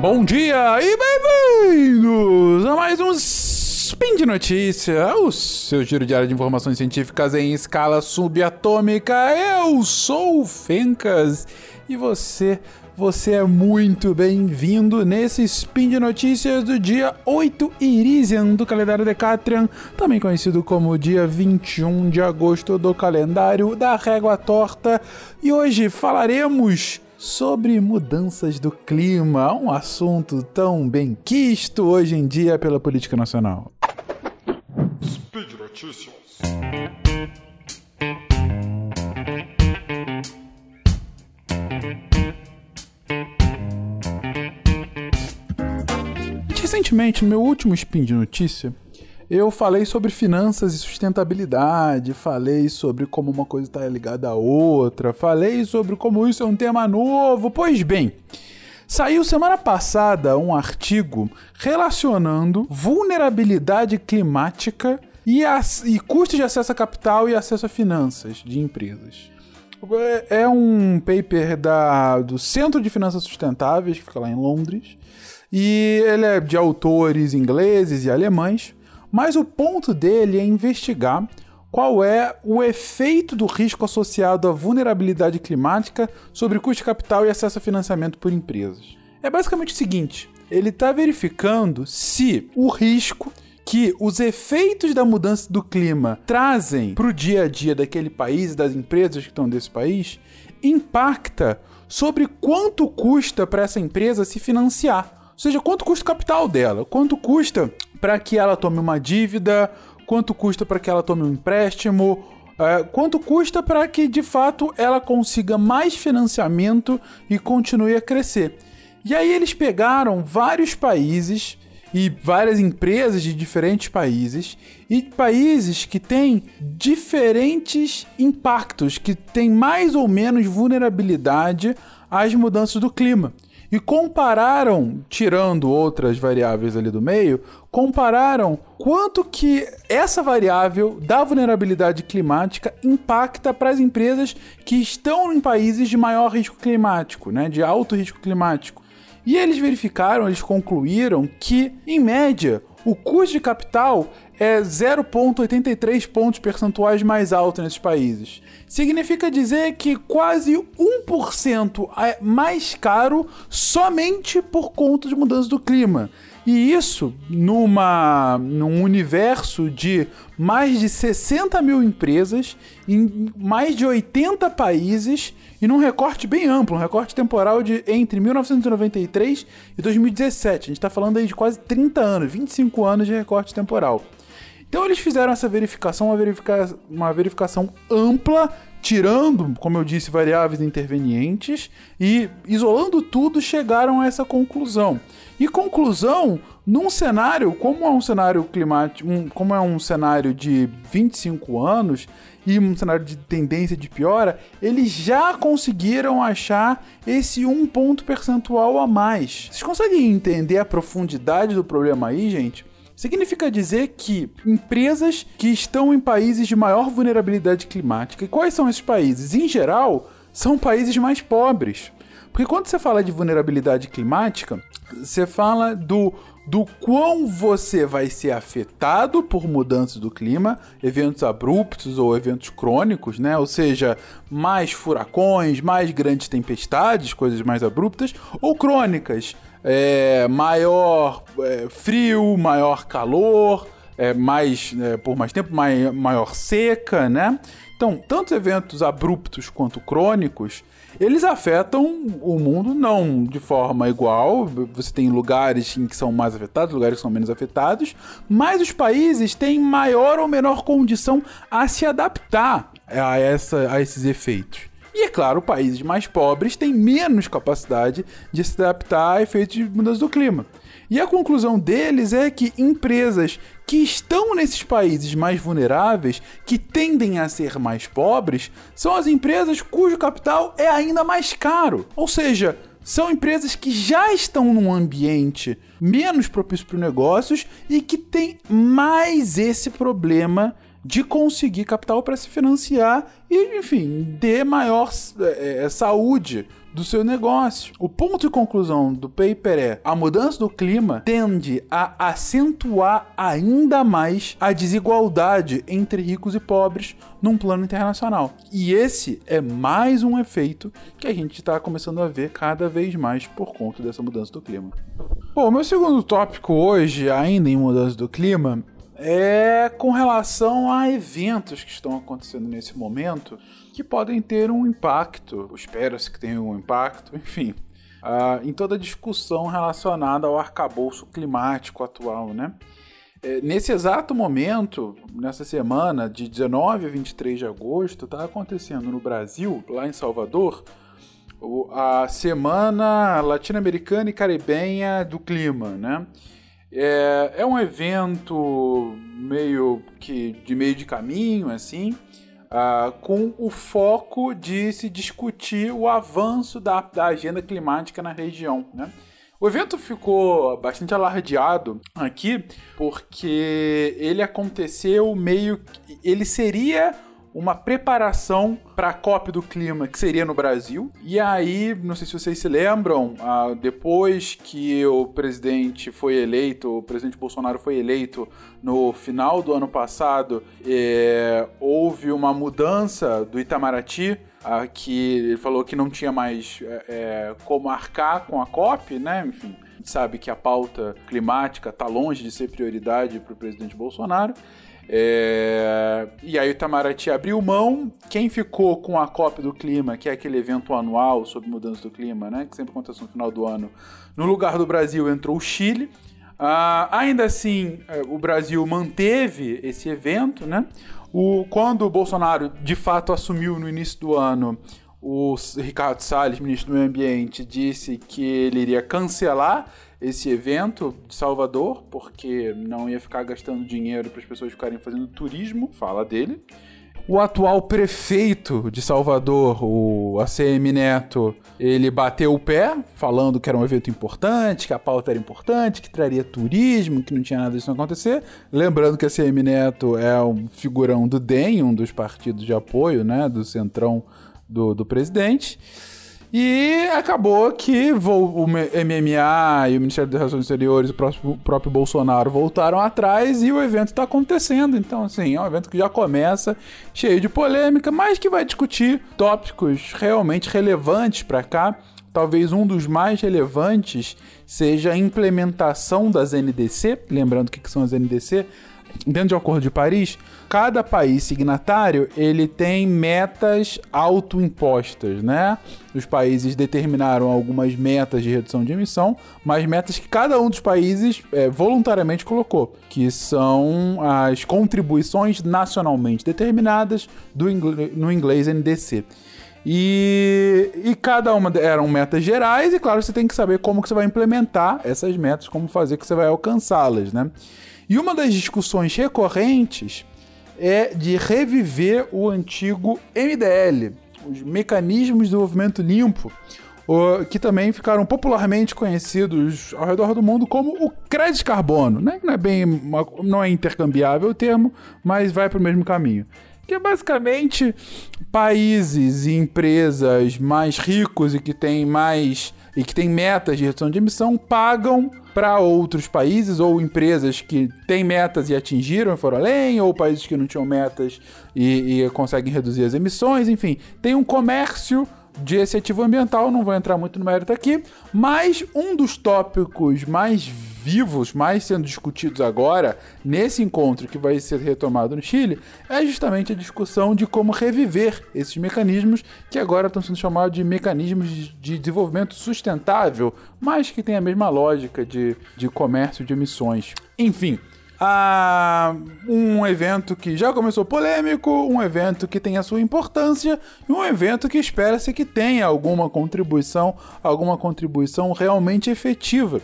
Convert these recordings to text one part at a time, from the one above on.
Bom dia e bem-vindos a mais um Spin de Notícia, o seu giro diário de informações científicas em escala subatômica. Eu sou o Fencas e você, você é muito bem-vindo nesse Spin de Notícias do dia 8 Irisian do calendário Decatrian, também conhecido como dia 21 de agosto do calendário da Régua Torta. E hoje falaremos sobre mudanças do clima, um assunto tão bem quisto hoje em dia pela política nacional. Speed Notícias. Recentemente, no meu último spin de notícia, eu falei sobre finanças e sustentabilidade, falei sobre como uma coisa está ligada à outra, falei sobre como isso é um tema novo. Pois bem, saiu semana passada um artigo relacionando vulnerabilidade climática e, e custos de acesso a capital e acesso a finanças de empresas. É um paper da, do Centro de Finanças Sustentáveis, que fica lá em Londres, e ele é de autores ingleses e alemães, mas o ponto dele é investigar qual é o efeito do risco associado à vulnerabilidade climática sobre custo de capital e acesso a financiamento por empresas. É basicamente o seguinte: ele está verificando se o risco que os efeitos da mudança do clima trazem para o dia a dia daquele país, das empresas que estão desse país, impacta sobre quanto custa para essa empresa se financiar. Ou seja, quanto custa o capital dela, quanto custa para que ela tome uma dívida, quanto custa para que ela tome um empréstimo, é, quanto custa para que de fato ela consiga mais financiamento e continue a crescer. E aí eles pegaram vários países e várias empresas de diferentes países e países que têm diferentes impactos, que têm mais ou menos vulnerabilidade às mudanças do clima e compararam, tirando outras variáveis ali do meio, compararam quanto que essa variável da vulnerabilidade climática impacta para as empresas que estão em países de maior risco climático, né, de alto risco climático. E eles verificaram, eles concluíram que, em média, o custo de capital é 0,83 pontos percentuais mais alto nesses países. Significa dizer que quase 1% é mais caro somente por conta de mudança do clima. E isso numa, num universo de mais de 60 mil empresas, em mais de 80 países e num recorte bem amplo, um recorte temporal de entre 1993 e 2017. A gente está falando aí de quase 30 anos, 25 anos de recorte temporal. Então eles fizeram essa verificação, uma, verifica uma verificação ampla, tirando, como eu disse, variáveis intervenientes e isolando tudo, chegaram a essa conclusão. E conclusão, num cenário, como é um cenário climático, um, como é um cenário de 25 anos e um cenário de tendência de piora, eles já conseguiram achar esse um ponto percentual a mais. Vocês conseguem entender a profundidade do problema aí, gente? Significa dizer que empresas que estão em países de maior vulnerabilidade climática, e quais são esses países? Em geral, são países mais pobres. Porque quando você fala de vulnerabilidade climática, você fala do do quão você vai ser afetado por mudanças do clima, eventos abruptos ou eventos crônicos, né? Ou seja, mais furacões, mais grandes tempestades, coisas mais abruptas, ou crônicas, é, maior é, frio, maior calor, é, mais é, por mais tempo, mai, maior seca, né? Então, tanto eventos abruptos quanto crônicos, eles afetam o mundo não de forma igual. Você tem lugares em que são mais afetados, lugares que são menos afetados, mas os países têm maior ou menor condição a se adaptar a, essa, a esses efeitos. E é claro, países mais pobres têm menos capacidade de se adaptar a efeitos de mudança do clima. E a conclusão deles é que empresas que estão nesses países mais vulneráveis, que tendem a ser mais pobres, são as empresas cujo capital é ainda mais caro. Ou seja, são empresas que já estão num ambiente menos propício para negócios e que tem mais esse problema de conseguir capital para se financiar e, enfim, dê maior é, saúde do seu negócio. O ponto de conclusão do paper é: a mudança do clima tende a acentuar ainda mais a desigualdade entre ricos e pobres num plano internacional. E esse é mais um efeito que a gente está começando a ver cada vez mais por conta dessa mudança do clima. Bom, meu segundo tópico hoje, ainda em mudança do clima, é com relação a eventos que estão acontecendo nesse momento que podem ter um impacto, espera-se que tenha um impacto, enfim, uh, em toda a discussão relacionada ao arcabouço climático atual, né? É, nesse exato momento, nessa semana de 19 a 23 de agosto, está acontecendo no Brasil, lá em Salvador, a Semana Latino-Americana e Caribenha do Clima, né? É, é um evento meio que de meio de caminho, assim, uh, com o foco de se discutir o avanço da, da agenda climática na região, né? O evento ficou bastante alardeado aqui porque ele aconteceu meio ele seria uma preparação para a COP do clima que seria no Brasil. E aí, não sei se vocês se lembram, ah, depois que o presidente foi eleito, o presidente Bolsonaro foi eleito no final do ano passado, é, houve uma mudança do Itamaraty. Ah, que ele falou que não tinha mais é, é como arcar com a COP, né? Enfim, sabe que a pauta climática está longe de ser prioridade para o presidente Bolsonaro. É... E aí o Itamaraty abriu mão. Quem ficou com a COP do Clima, que é aquele evento anual sobre mudança do clima, né? Que sempre acontece no final do ano. No lugar do Brasil entrou o Chile. Uh, ainda assim, é, o Brasil manteve esse evento, né? O, quando o Bolsonaro de fato assumiu no início do ano, o Ricardo Salles, ministro do Meio Ambiente, disse que ele iria cancelar esse evento de Salvador, porque não ia ficar gastando dinheiro para as pessoas ficarem fazendo turismo, fala dele. O atual prefeito de Salvador, o ACM Neto, ele bateu o pé, falando que era um evento importante, que a pauta era importante, que traria turismo, que não tinha nada disso acontecer. Lembrando que a ACM Neto é um figurão do DEM, um dos partidos de apoio, né, do centrão do, do presidente. E acabou que o MMA e o Ministério das Relações Exteriores, o próprio, o próprio Bolsonaro voltaram atrás e o evento está acontecendo. Então, assim, é um evento que já começa cheio de polêmica, mas que vai discutir tópicos realmente relevantes para cá. Talvez um dos mais relevantes seja a implementação das NDC. Lembrando o que são as NDC? Dentro do Acordo de Paris, cada país signatário ele tem metas autoimpostas, né? Os países determinaram algumas metas de redução de emissão, mas metas que cada um dos países é, voluntariamente colocou, que são as contribuições nacionalmente determinadas do no inglês NDC. E, e, cada uma eram metas gerais, e claro, você tem que saber como que você vai implementar essas metas, como fazer que você vai alcançá-las, né? E uma das discussões recorrentes é de reviver o antigo MDL, os Mecanismos de Desenvolvimento Limpo, que também ficaram popularmente conhecidos ao redor do mundo como o crédito carbono, né? Não é bem, não é intercambiável o termo, mas vai para o mesmo caminho. Que é basicamente países e empresas mais ricos e que têm mais e que têm metas de redução de emissão pagam para outros países ou empresas que têm metas e atingiram e foram além, ou países que não tinham metas e, e conseguem reduzir as emissões, enfim, tem um comércio de esse ativo ambiental, não vou entrar muito no mérito aqui, mas um dos tópicos mais vivos, mais sendo discutidos agora, nesse encontro que vai ser retomado no Chile, é justamente a discussão de como reviver esses mecanismos que agora estão sendo chamados de mecanismos de desenvolvimento sustentável, mas que tem a mesma lógica de, de comércio de emissões. Enfim, a um evento que já começou polêmico, um evento que tem a sua importância e um evento que espera-se que tenha alguma contribuição, alguma contribuição realmente efetiva.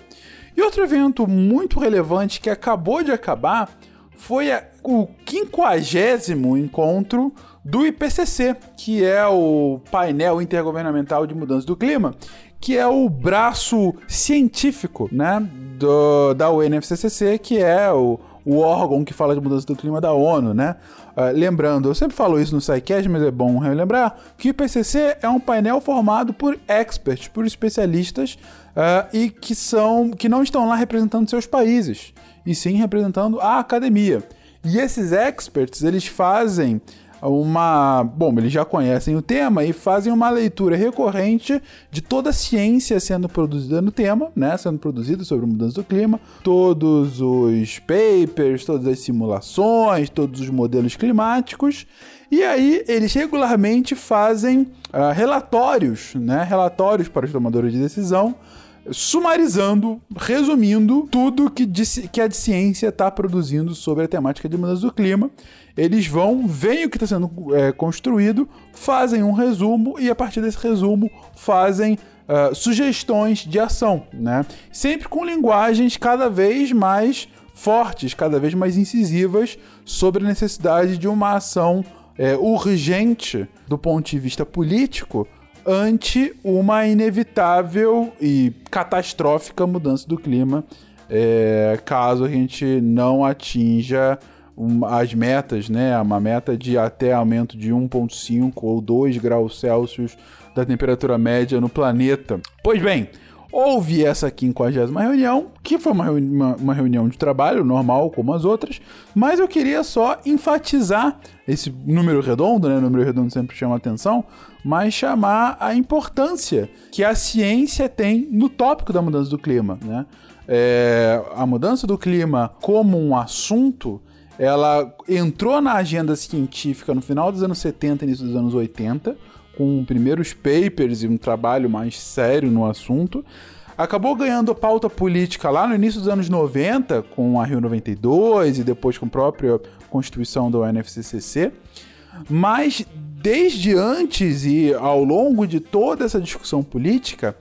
E outro evento muito relevante que acabou de acabar foi a, o quinquagésimo encontro do IPCC, que é o painel intergovernamental de mudança do clima, que é o braço científico, né, do, da UNFCCC, que é o, o órgão que fala de mudança do clima da ONU, né? Uh, lembrando, eu sempre falo isso no SciCast, mas é bom relembrar, que o IPCC é um painel formado por experts, por especialistas uh, e que são que não estão lá representando seus países, e sim representando a academia. E esses experts, eles fazem uma. Bom, eles já conhecem o tema e fazem uma leitura recorrente de toda a ciência sendo produzida no tema, né? Sendo produzida sobre mudança do clima, todos os papers, todas as simulações, todos os modelos climáticos. E aí eles regularmente fazem uh, relatórios, né? Relatórios para os tomadores de decisão sumarizando, resumindo tudo que, que a ciência está produzindo sobre a temática de mudança do clima. Eles vão, veem o que está sendo é, construído, fazem um resumo e a partir desse resumo fazem uh, sugestões de ação, né? Sempre com linguagens cada vez mais fortes, cada vez mais incisivas sobre a necessidade de uma ação é, urgente do ponto de vista político ante uma inevitável e catastrófica mudança do clima, é, caso a gente não atinja as metas, né? Uma meta de até aumento de 1,5 ou 2 graus Celsius da temperatura média no planeta. Pois bem, houve essa 50 reunião, que foi uma, uma, uma, reunião de trabalho normal, como as outras, mas eu queria só enfatizar esse número redondo, né? O número redondo sempre chama atenção, mas chamar a importância que a ciência tem no tópico da mudança do clima, né? É, a mudança do clima como um assunto ela entrou na agenda científica no final dos anos 70 e início dos anos 80, com primeiros papers e um trabalho mais sério no assunto. Acabou ganhando pauta política lá no início dos anos 90, com a Rio 92 e depois com a própria constituição do UNFCCC. Mas desde antes e ao longo de toda essa discussão política,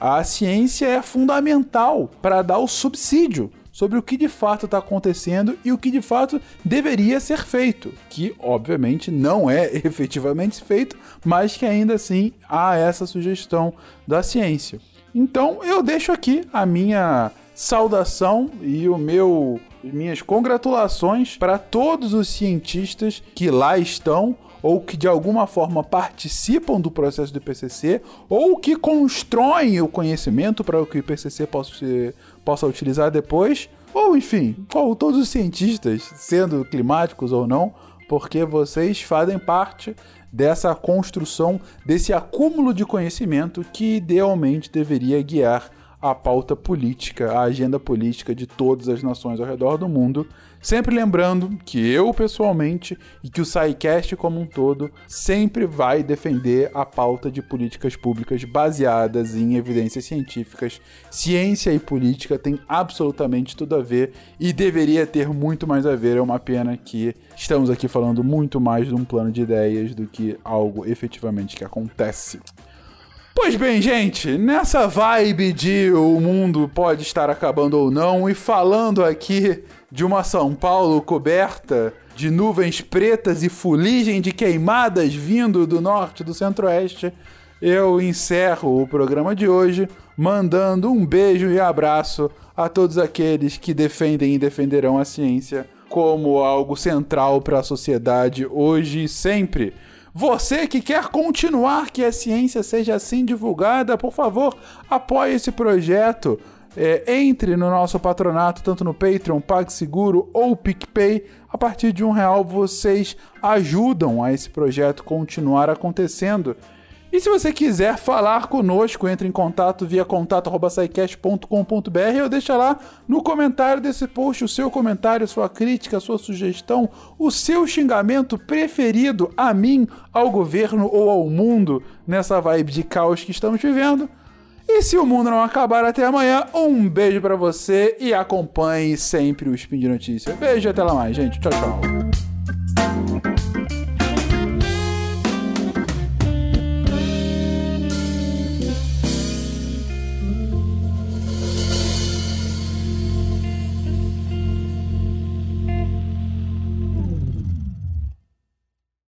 a ciência é fundamental para dar o subsídio sobre o que de fato está acontecendo e o que de fato deveria ser feito, que obviamente não é efetivamente feito, mas que ainda assim há essa sugestão da ciência. Então eu deixo aqui a minha saudação e o meu minhas congratulações para todos os cientistas que lá estão ou que de alguma forma participam do processo do IPCC ou que constroem o conhecimento para que o IPCC possa, ser, possa utilizar depois, ou enfim, todos os cientistas, sendo climáticos ou não, porque vocês fazem parte dessa construção, desse acúmulo de conhecimento que idealmente deveria guiar a pauta política, a agenda política de todas as nações ao redor do mundo. Sempre lembrando que eu, pessoalmente, e que o SciCast como um todo, sempre vai defender a pauta de políticas públicas baseadas em evidências científicas. Ciência e política têm absolutamente tudo a ver e deveria ter muito mais a ver. É uma pena que estamos aqui falando muito mais de um plano de ideias do que algo efetivamente que acontece. Pois bem, gente, nessa vibe de o mundo pode estar acabando ou não, e falando aqui de uma São Paulo coberta de nuvens pretas e fuligem de queimadas vindo do norte do centro-oeste, eu encerro o programa de hoje mandando um beijo e abraço a todos aqueles que defendem e defenderão a ciência como algo central para a sociedade hoje e sempre. Você que quer continuar que a ciência seja assim divulgada, por favor, apoie esse projeto. É, entre no nosso patronato, tanto no Patreon, PagSeguro ou PicPay. A partir de um real vocês ajudam a esse projeto continuar acontecendo. E se você quiser falar conosco, entre em contato via contato.sicast.com.br ou deixa lá no comentário desse post o seu comentário, sua crítica, sua sugestão, o seu xingamento preferido a mim, ao governo ou ao mundo nessa vibe de caos que estamos vivendo. E se o mundo não acabar até amanhã, um beijo para você e acompanhe sempre o Spin de Notícia. Beijo e até lá mais, gente. Tchau, tchau.